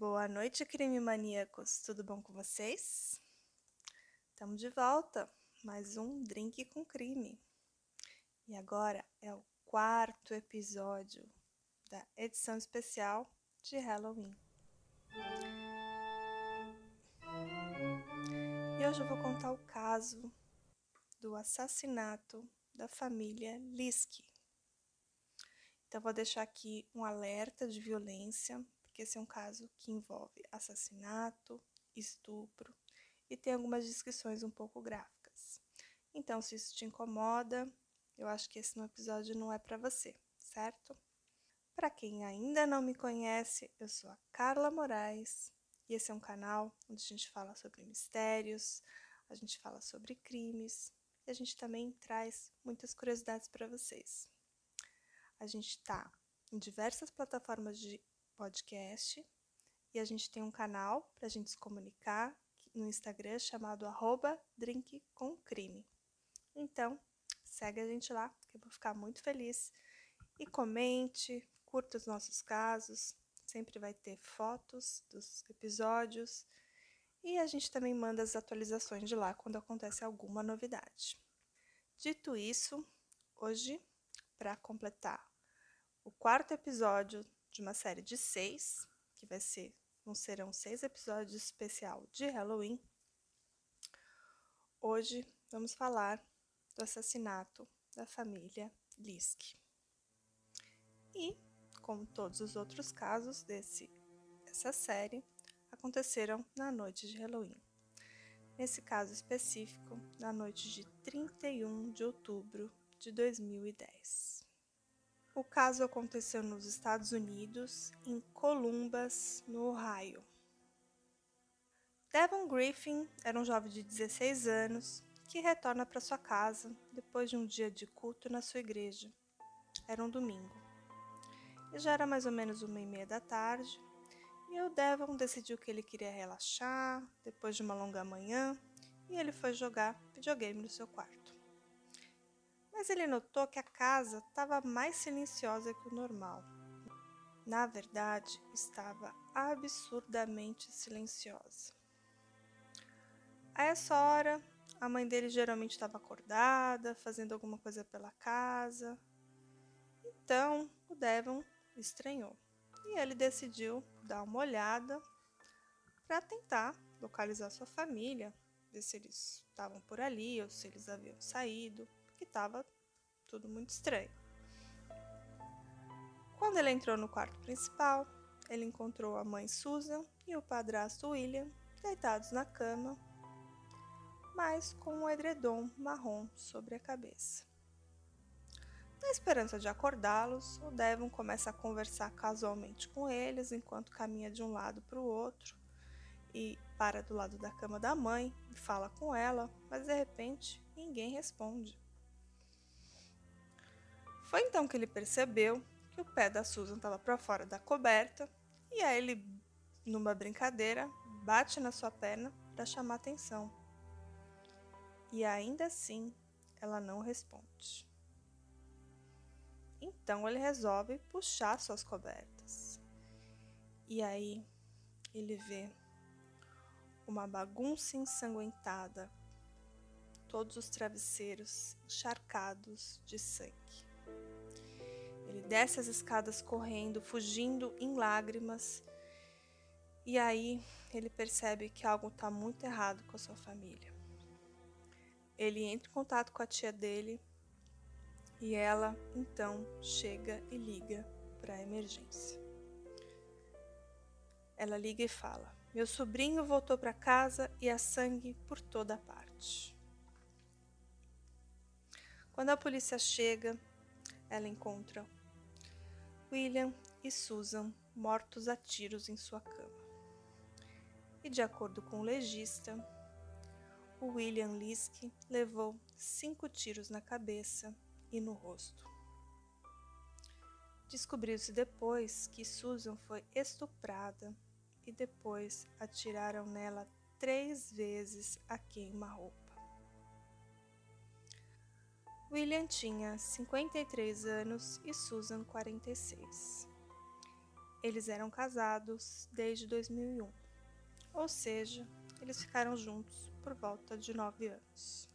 Boa noite, crime maníacos. Tudo bom com vocês? Estamos de volta. Mais um drink com crime. E agora é o quarto episódio da edição especial de Halloween. E hoje eu vou contar o caso do assassinato da família Liski. Então, vou deixar aqui um alerta de violência porque esse é um caso que envolve assassinato, estupro e tem algumas descrições um pouco gráficas. Então, se isso te incomoda, eu acho que esse episódio não é para você, certo? Para quem ainda não me conhece, eu sou a Carla Moraes e esse é um canal onde a gente fala sobre mistérios, a gente fala sobre crimes e a gente também traz muitas curiosidades para vocês. A gente está em diversas plataformas de podcast e a gente tem um canal para a gente se comunicar no Instagram chamado arroba. Então, segue a gente lá, que eu vou ficar muito feliz. E comente, curta os nossos casos, sempre vai ter fotos dos episódios. E a gente também manda as atualizações de lá quando acontece alguma novidade. Dito isso, hoje, para completar o quarto episódio de uma série de seis, que vai ser, não serão seis episódios especial de Halloween. Hoje vamos falar do assassinato da família Lisk. E, como todos os outros casos desse essa série, aconteceram na noite de Halloween. Nesse caso específico, na noite de 31 de outubro de 2010. O caso aconteceu nos Estados Unidos, em Columbus, no Ohio. Devon Griffin era um jovem de 16 anos que retorna para sua casa depois de um dia de culto na sua igreja. Era um domingo. E já era mais ou menos uma e meia da tarde, e o Devon decidiu que ele queria relaxar depois de uma longa manhã e ele foi jogar videogame no seu quarto mas ele notou que a casa estava mais silenciosa que o normal. Na verdade, estava absurdamente silenciosa. A essa hora, a mãe dele geralmente estava acordada, fazendo alguma coisa pela casa. Então, o Devon estranhou e ele decidiu dar uma olhada para tentar localizar sua família, ver se eles estavam por ali ou se eles haviam saído estava tudo muito estranho. Quando ele entrou no quarto principal, ele encontrou a mãe Susan e o padrasto William deitados na cama, mas com um edredom marrom sobre a cabeça. Na esperança de acordá-los, o Devon começa a conversar casualmente com eles enquanto caminha de um lado para o outro e para do lado da cama da mãe e fala com ela, mas de repente ninguém responde. Foi então que ele percebeu que o pé da Susan estava para fora da coberta e aí ele, numa brincadeira, bate na sua perna para chamar atenção. E ainda assim, ela não responde. Então ele resolve puxar suas cobertas. E aí ele vê uma bagunça ensanguentada, todos os travesseiros encharcados de sangue. Ele desce as escadas correndo, fugindo em lágrimas. E aí ele percebe que algo está muito errado com a sua família. Ele entra em contato com a tia dele e ela então chega e liga para a emergência. Ela liga e fala: Meu sobrinho voltou para casa e há sangue por toda parte. Quando a polícia chega, ela encontra William e Susan mortos a tiros em sua cama. E de acordo com o legista, o William Lisk levou cinco tiros na cabeça e no rosto. Descobriu-se depois que Susan foi estuprada e depois atiraram nela três vezes a queima-roupa. William tinha 53 anos e Susan 46. eles eram casados desde 2001, ou seja, eles ficaram juntos por volta de nove anos.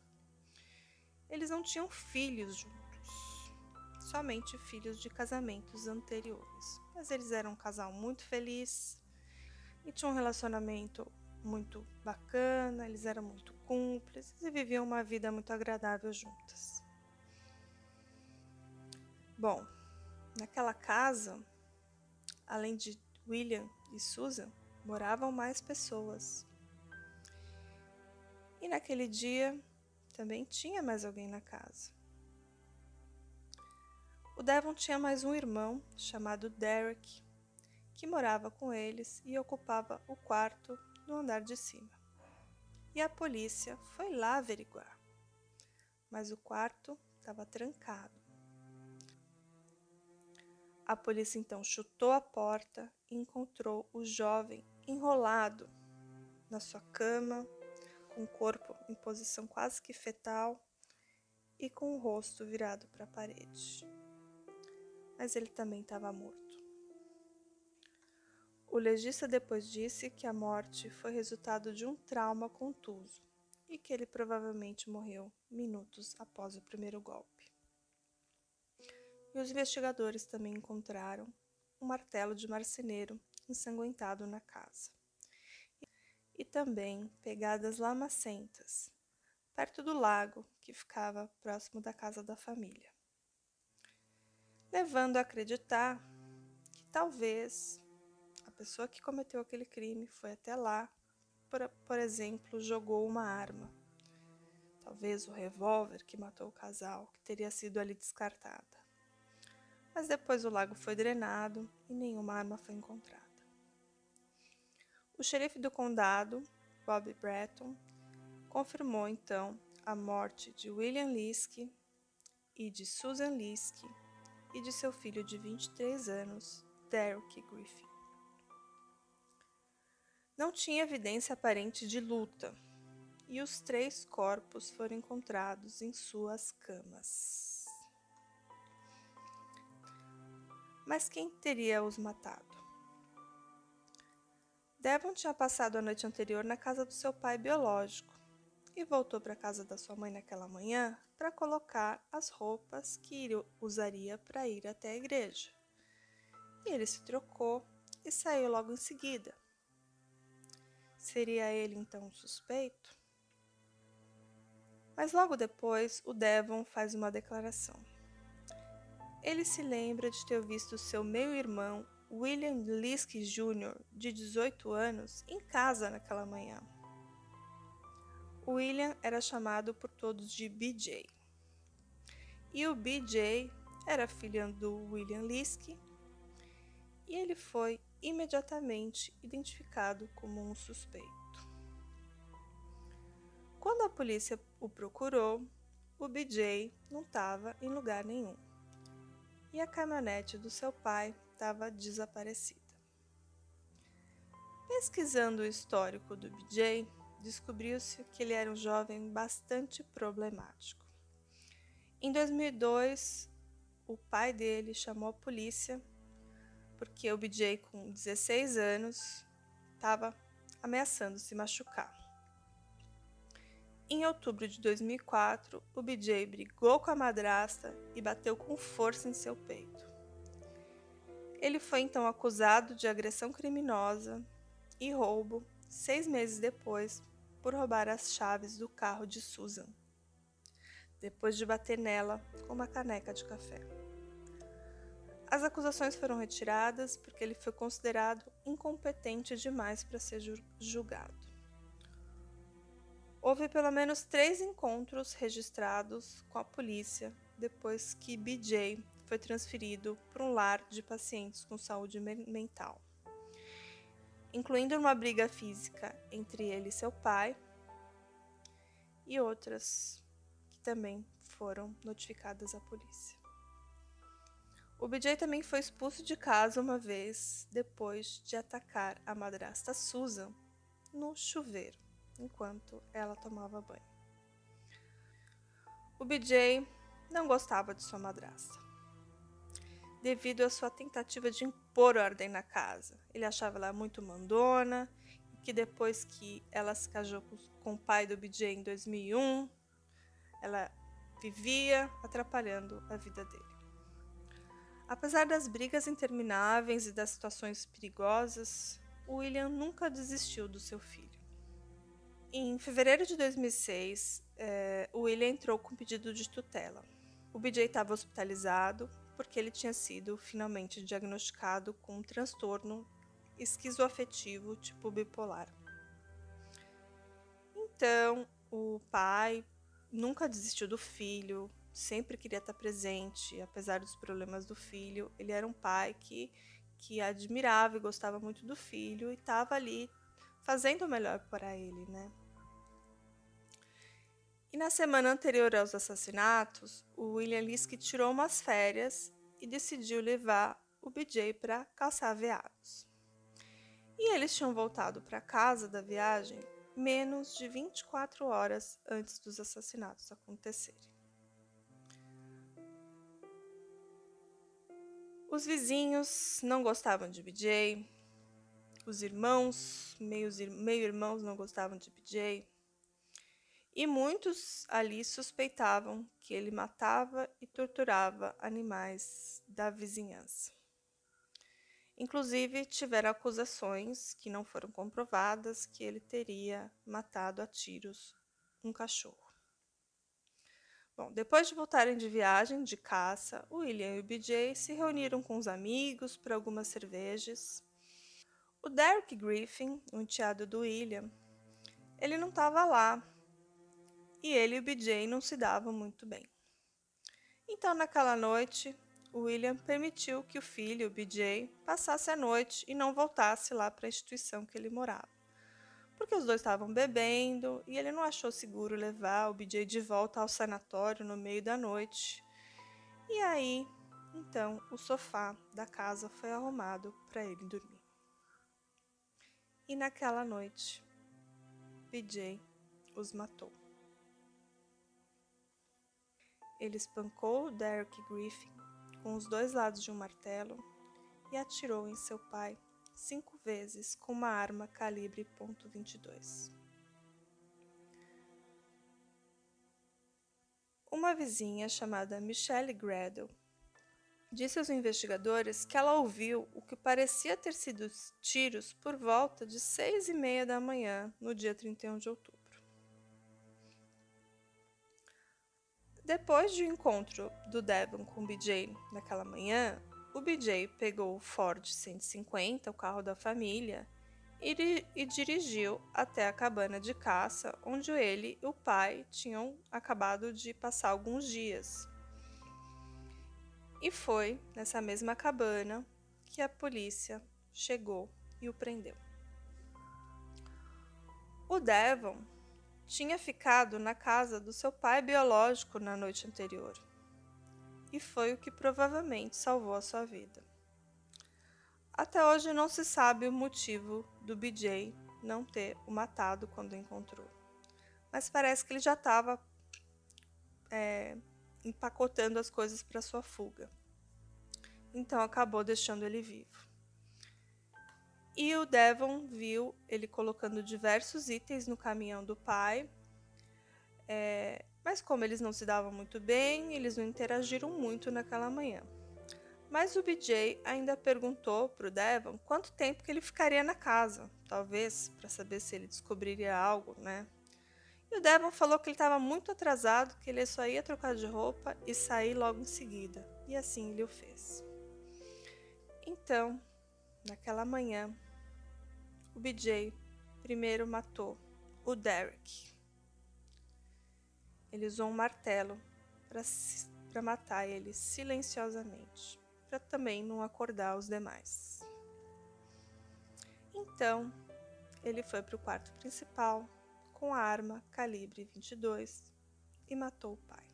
Eles não tinham filhos juntos, somente filhos de casamentos anteriores, mas eles eram um casal muito feliz e tinham um relacionamento muito bacana, eles eram muito cúmplices e viviam uma vida muito agradável juntas. Bom, naquela casa, além de William e Susan, moravam mais pessoas. E naquele dia também tinha mais alguém na casa. O Devon tinha mais um irmão chamado Derek, que morava com eles e ocupava o quarto no andar de cima. E a polícia foi lá averiguar, mas o quarto estava trancado. A polícia então chutou a porta e encontrou o jovem enrolado na sua cama, com o corpo em posição quase que fetal e com o rosto virado para a parede. Mas ele também estava morto. O legista depois disse que a morte foi resultado de um trauma contuso e que ele provavelmente morreu minutos após o primeiro golpe. E os investigadores também encontraram um martelo de marceneiro ensanguentado na casa. E também pegadas lamacentas, perto do lago que ficava próximo da casa da família. Levando a acreditar que talvez pessoa que cometeu aquele crime foi até lá, por, por exemplo, jogou uma arma. Talvez o revólver que matou o casal, que teria sido ali descartada. Mas depois o lago foi drenado e nenhuma arma foi encontrada. O xerife do condado, Bob Breton, confirmou então a morte de William Liske e de Susan Liske e de seu filho de 23 anos, Derek Griffin. Não tinha evidência aparente de luta, e os três corpos foram encontrados em suas camas. Mas quem teria os matado? Devon tinha passado a noite anterior na casa do seu pai biológico e voltou para a casa da sua mãe naquela manhã para colocar as roupas que usaria para ir até a igreja. E ele se trocou e saiu logo em seguida Seria ele então suspeito? Mas logo depois, o Devon faz uma declaração. Ele se lembra de ter visto seu meio-irmão, William Liske Jr., de 18 anos, em casa naquela manhã. William era chamado por todos de BJ. E o BJ era filho do William Liske, e ele foi imediatamente identificado como um suspeito. Quando a polícia o procurou, o BJ não estava em lugar nenhum e a caminhonete do seu pai estava desaparecida. Pesquisando o histórico do BJ, descobriu-se que ele era um jovem bastante problemático. Em 2002, o pai dele chamou a polícia porque o BJ, com 16 anos, estava ameaçando se machucar. Em outubro de 2004, o BJ brigou com a madrasta e bateu com força em seu peito. Ele foi então acusado de agressão criminosa e roubo seis meses depois por roubar as chaves do carro de Susan, depois de bater nela com uma caneca de café. As acusações foram retiradas porque ele foi considerado incompetente demais para ser julgado. Houve pelo menos três encontros registrados com a polícia depois que BJ foi transferido para um lar de pacientes com saúde mental, incluindo uma briga física entre ele e seu pai e outras que também foram notificadas à polícia. O BJ também foi expulso de casa uma vez depois de atacar a madrasta Susan no chuveiro, enquanto ela tomava banho. O BJ não gostava de sua madrasta. devido à sua tentativa de impor ordem na casa. Ele achava ela muito mandona, e que depois que ela se casou com o pai do BJ em 2001, ela vivia atrapalhando a vida dele. Apesar das brigas intermináveis e das situações perigosas, William nunca desistiu do seu filho. Em fevereiro de 2006, é, o William entrou com pedido de tutela. O BJ estava hospitalizado porque ele tinha sido finalmente diagnosticado com um transtorno esquizoafetivo tipo bipolar. Então, o pai nunca desistiu do filho, sempre queria estar presente, apesar dos problemas do filho. Ele era um pai que, que admirava e gostava muito do filho e estava ali fazendo o melhor para ele, né? E na semana anterior aos assassinatos, o William Liske tirou umas férias e decidiu levar o BJ para caçar veados. E eles tinham voltado para casa da viagem menos de 24 horas antes dos assassinatos acontecerem. Os vizinhos não gostavam de BJ, os irmãos, meio-irmãos não gostavam de BJ, e muitos ali suspeitavam que ele matava e torturava animais da vizinhança. Inclusive, tiveram acusações que não foram comprovadas que ele teria matado a tiros um cachorro. Bom, depois de voltarem de viagem de caça, William e o BJ se reuniram com os amigos para algumas cervejas. O Derek Griffin, o enteado do William, ele não estava lá e ele e o BJ não se davam muito bem. Então, naquela noite, William permitiu que o filho, o BJ, passasse a noite e não voltasse lá para a instituição que ele morava. Porque os dois estavam bebendo e ele não achou seguro levar o BJ de volta ao sanatório no meio da noite. E aí, então, o sofá da casa foi arrumado para ele dormir. E naquela noite, BJ os matou. Ele espancou Derek Griffin com os dois lados de um martelo e atirou em seu pai cinco vezes com uma arma calibre .22. Uma vizinha chamada Michelle Gradle disse aos investigadores que ela ouviu o que parecia ter sido tiros por volta de seis e meia da manhã no dia 31 de outubro. Depois do encontro do Devon com o BJ naquela manhã, o BJ pegou o Ford 150, o carro da família, e, e, dirigiu até a cabana de caça onde ele e o pai tinham acabado de passar alguns dias. E foi nessa mesma cabana que a polícia chegou e o prendeu. O Devon tinha ficado na casa do seu pai biológico na noite anterior. E foi o que provavelmente salvou a sua vida. Até hoje não se sabe o motivo do BJ não ter o matado quando encontrou. Mas parece que ele já estava é, empacotando as coisas para sua fuga. Então acabou deixando ele vivo. E o Devon viu ele colocando diversos itens no caminhão do pai. É, mas como eles não se davam muito bem, eles não interagiram muito naquela manhã. Mas o BJ ainda perguntou para o Devon quanto tempo que ele ficaria na casa, talvez para saber se ele descobriria algo, né? E o Devon falou que ele estava muito atrasado, que ele só ia trocar de roupa e sair logo em seguida. E assim ele o fez. Então, naquela manhã, o BJ primeiro matou o Derek. Ele usou um martelo para matar ele silenciosamente, para também não acordar os demais. Então, ele foi para o quarto principal com a arma calibre 22 e matou o pai.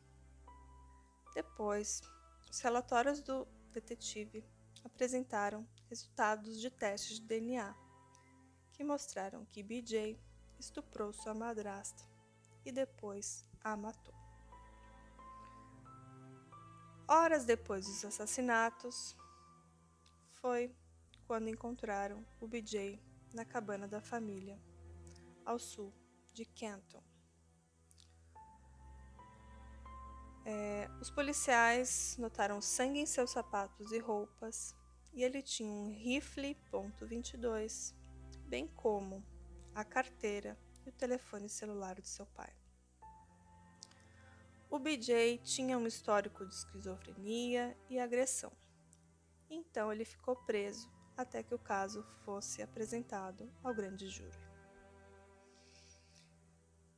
Depois, os relatórios do detetive apresentaram resultados de testes de DNA que mostraram que BJ estuprou sua madrasta e depois a matou. Horas depois dos assassinatos, foi quando encontraram o BJ na cabana da família, ao sul de Canton. É, os policiais notaram sangue em seus sapatos e roupas e ele tinha um rifle .22, bem como a carteira e o telefone celular de seu pai. O BJ tinha um histórico de esquizofrenia e agressão, então ele ficou preso até que o caso fosse apresentado ao grande júri.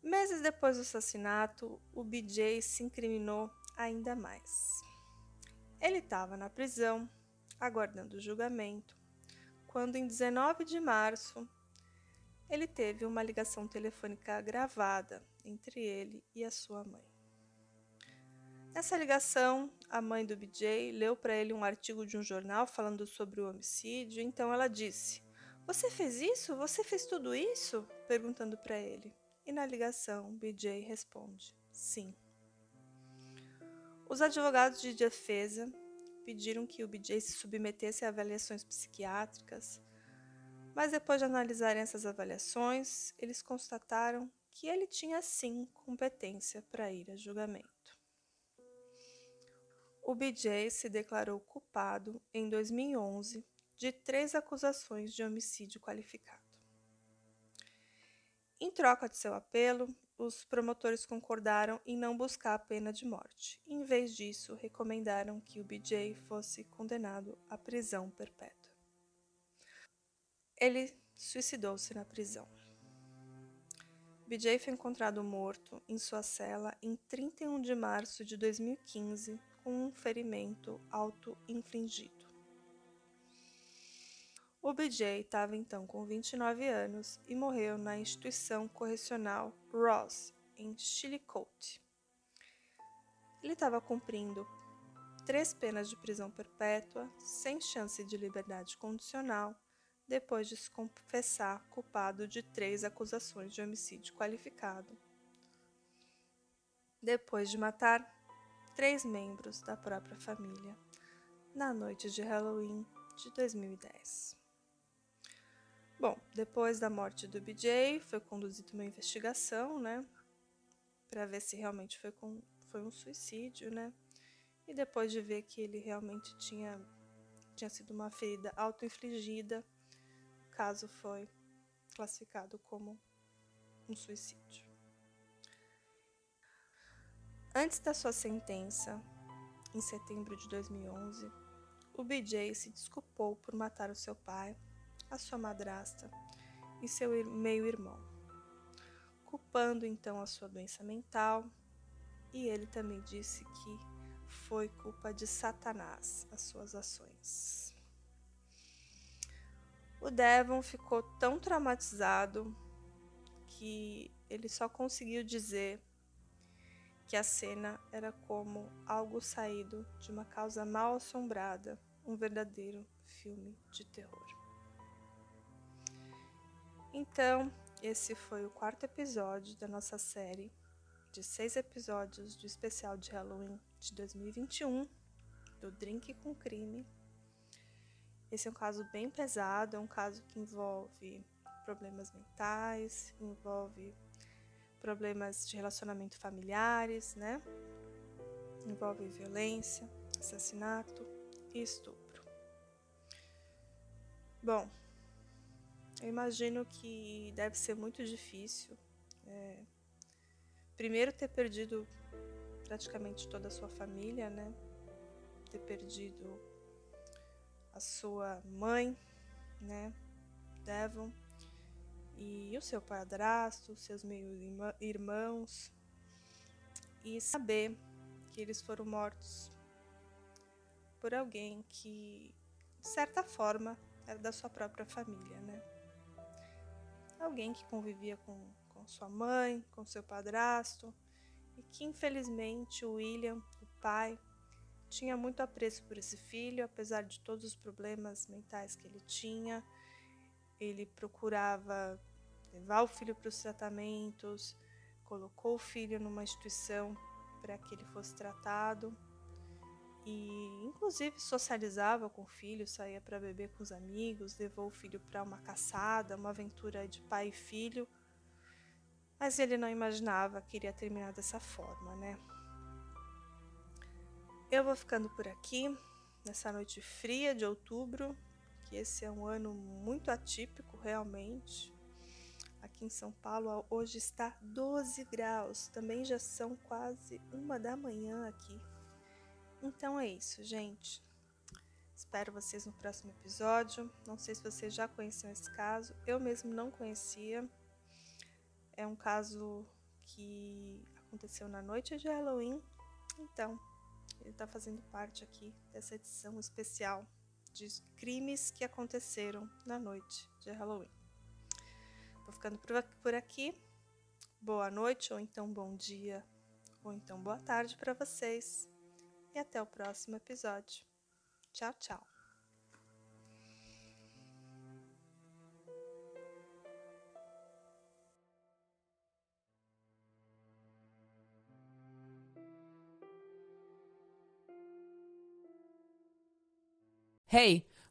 Meses depois do assassinato, o BJ se incriminou ainda mais. Ele estava na prisão, aguardando o julgamento, quando em 19 de março ele teve uma ligação telefônica gravada entre ele e a sua mãe. Nessa ligação, a mãe do BJ leu para ele um artigo de um jornal falando sobre o homicídio, então ela disse: Você fez isso? Você fez tudo isso? perguntando para ele. E na ligação, BJ responde: sim. Os advogados de defesa pediram que o BJ se submetesse a avaliações psiquiátricas, mas depois de analisarem essas avaliações, eles constataram que ele tinha sim competência para ir a julgamento. O BJ se declarou culpado em 2011 de três acusações de homicídio qualificado. Em troca de seu apelo, os promotores concordaram em não buscar a pena de morte. Em vez disso, recomendaram que o BJ fosse condenado à prisão perpétua. Ele suicidou-se na prisão. BJ foi encontrado morto em sua cela em 31 de março de 2015 com um ferimento auto-infligido. O BJ estava então com 29 anos e morreu na instituição correcional Ross, em Chillicothe. Ele estava cumprindo três penas de prisão perpétua, sem chance de liberdade condicional, depois de se confessar culpado de três acusações de homicídio qualificado, depois de matar três membros da própria família na noite de Halloween de 2010. Bom, depois da morte do BJ, foi conduzida uma investigação, né? Para ver se realmente foi, com, foi um suicídio, né? E depois de ver que ele realmente tinha, tinha sido uma ferida auto-infligida, o caso foi classificado como um suicídio. Antes da sua sentença, em setembro de 2011, o BJ se desculpou por matar o seu pai a sua madrasta e seu meio-irmão, culpando então a sua doença mental, e ele também disse que foi culpa de Satanás as suas ações. O Devon ficou tão traumatizado que ele só conseguiu dizer que a cena era como algo saído de uma causa mal assombrada, um verdadeiro filme de terror. Então, esse foi o quarto episódio da nossa série de seis episódios do especial de Halloween de 2021 do Drink com Crime. Esse é um caso bem pesado, é um caso que envolve problemas mentais, envolve problemas de relacionamento familiares, né? Envolve violência, assassinato e estupro. Bom, eu imagino que deve ser muito difícil. É, primeiro, ter perdido praticamente toda a sua família, né? Ter perdido a sua mãe, né? Devon, e o seu padrasto, seus meio-irmãos, e saber que eles foram mortos por alguém que, de certa forma, era da sua própria família, né? Alguém que convivia com, com sua mãe, com seu padrasto, e que infelizmente o William, o pai, tinha muito apreço por esse filho, apesar de todos os problemas mentais que ele tinha. Ele procurava levar o filho para os tratamentos, colocou o filho numa instituição para que ele fosse tratado. E inclusive socializava com o filho, saía para beber com os amigos, levou o filho para uma caçada, uma aventura de pai e filho. Mas ele não imaginava que iria terminar dessa forma, né? Eu vou ficando por aqui nessa noite fria de outubro, que esse é um ano muito atípico realmente. Aqui em São Paulo hoje está 12 graus, também já são quase uma da manhã aqui. Então é isso, gente. Espero vocês no próximo episódio. Não sei se vocês já conheciam esse caso, eu mesmo não conhecia. É um caso que aconteceu na noite de Halloween, então ele está fazendo parte aqui dessa edição especial de crimes que aconteceram na noite de Halloween. Vou ficando por aqui. Boa noite, ou então bom dia, ou então boa tarde para vocês. E até o próximo episódio. Tchau, tchau. Hey,